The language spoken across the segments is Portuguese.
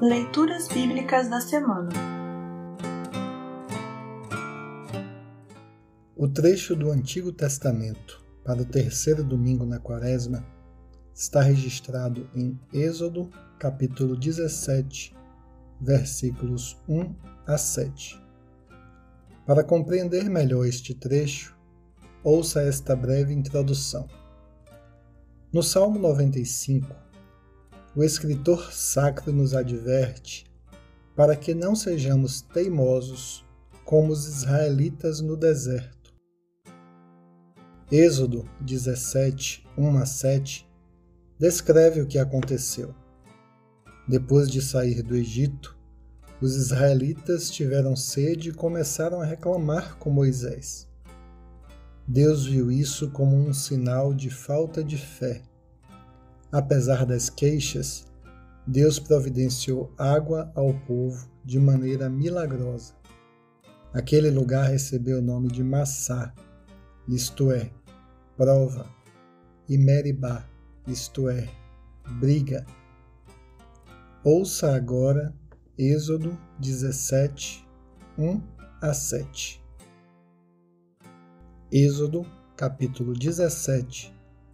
Leituras Bíblicas da Semana O trecho do Antigo Testamento para o terceiro domingo na Quaresma está registrado em Êxodo, capítulo 17, versículos 1 a 7. Para compreender melhor este trecho, ouça esta breve introdução. No Salmo 95, o escritor sacro nos adverte para que não sejamos teimosos como os israelitas no deserto. Êxodo 17, 1 a 7 descreve o que aconteceu. Depois de sair do Egito, os israelitas tiveram sede e começaram a reclamar com Moisés. Deus viu isso como um sinal de falta de fé Apesar das queixas, Deus providenciou água ao povo de maneira milagrosa. Aquele lugar recebeu o nome de Massá, isto é, prova, e Meribá, isto é, briga. Ouça agora Êxodo 17, 1 a 7. Êxodo, capítulo 17,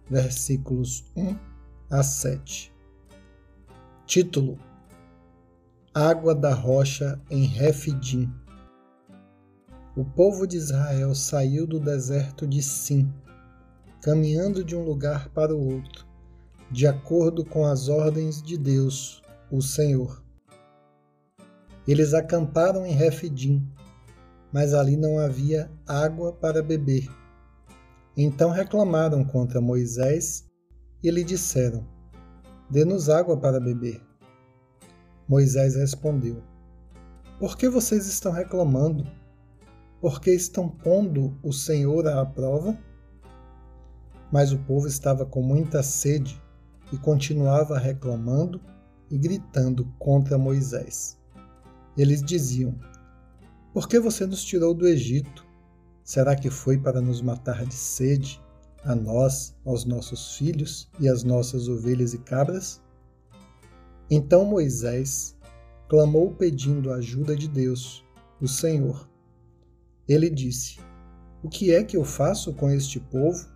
versículos 1 a 7. Título: Água da rocha em Refidim. O povo de Israel saiu do deserto de Sim, caminhando de um lugar para o outro, de acordo com as ordens de Deus, o Senhor. Eles acamparam em Refidim, mas ali não havia água para beber. Então reclamaram contra Moisés e lhe disseram: Dê-nos água para beber. Moisés respondeu: Por que vocês estão reclamando? Por que estão pondo o Senhor à prova? Mas o povo estava com muita sede e continuava reclamando e gritando contra Moisés. Eles diziam: Por que você nos tirou do Egito? Será que foi para nos matar de sede a nós, aos nossos filhos e às nossas ovelhas e cabras? Então Moisés clamou pedindo a ajuda de Deus, o Senhor. Ele disse: O que é que eu faço com este povo?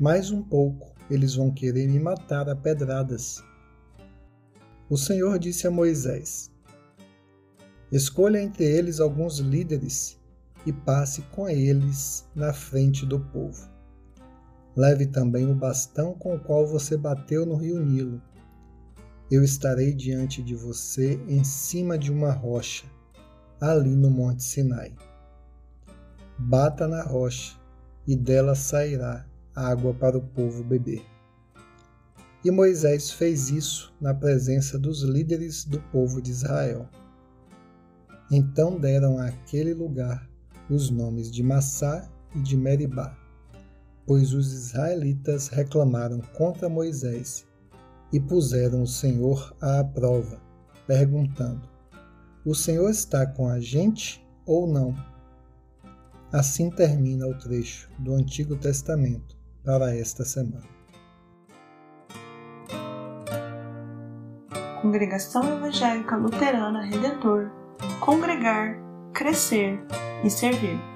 Mais um pouco, eles vão querer me matar a pedradas. O Senhor disse a Moisés: Escolha entre eles alguns líderes e passe com eles na frente do povo. Leve também o bastão com o qual você bateu no rio Nilo. Eu estarei diante de você em cima de uma rocha, ali no Monte Sinai. Bata na rocha, e dela sairá água para o povo beber. E Moisés fez isso na presença dos líderes do povo de Israel. Então deram àquele lugar os nomes de Massá e de Meribá pois os israelitas reclamaram contra Moisés e puseram o Senhor à prova, perguntando: O Senhor está com a gente ou não? Assim termina o trecho do Antigo Testamento para esta semana. Congregação Evangélica Luterana Redentor Congregar, Crescer e Servir.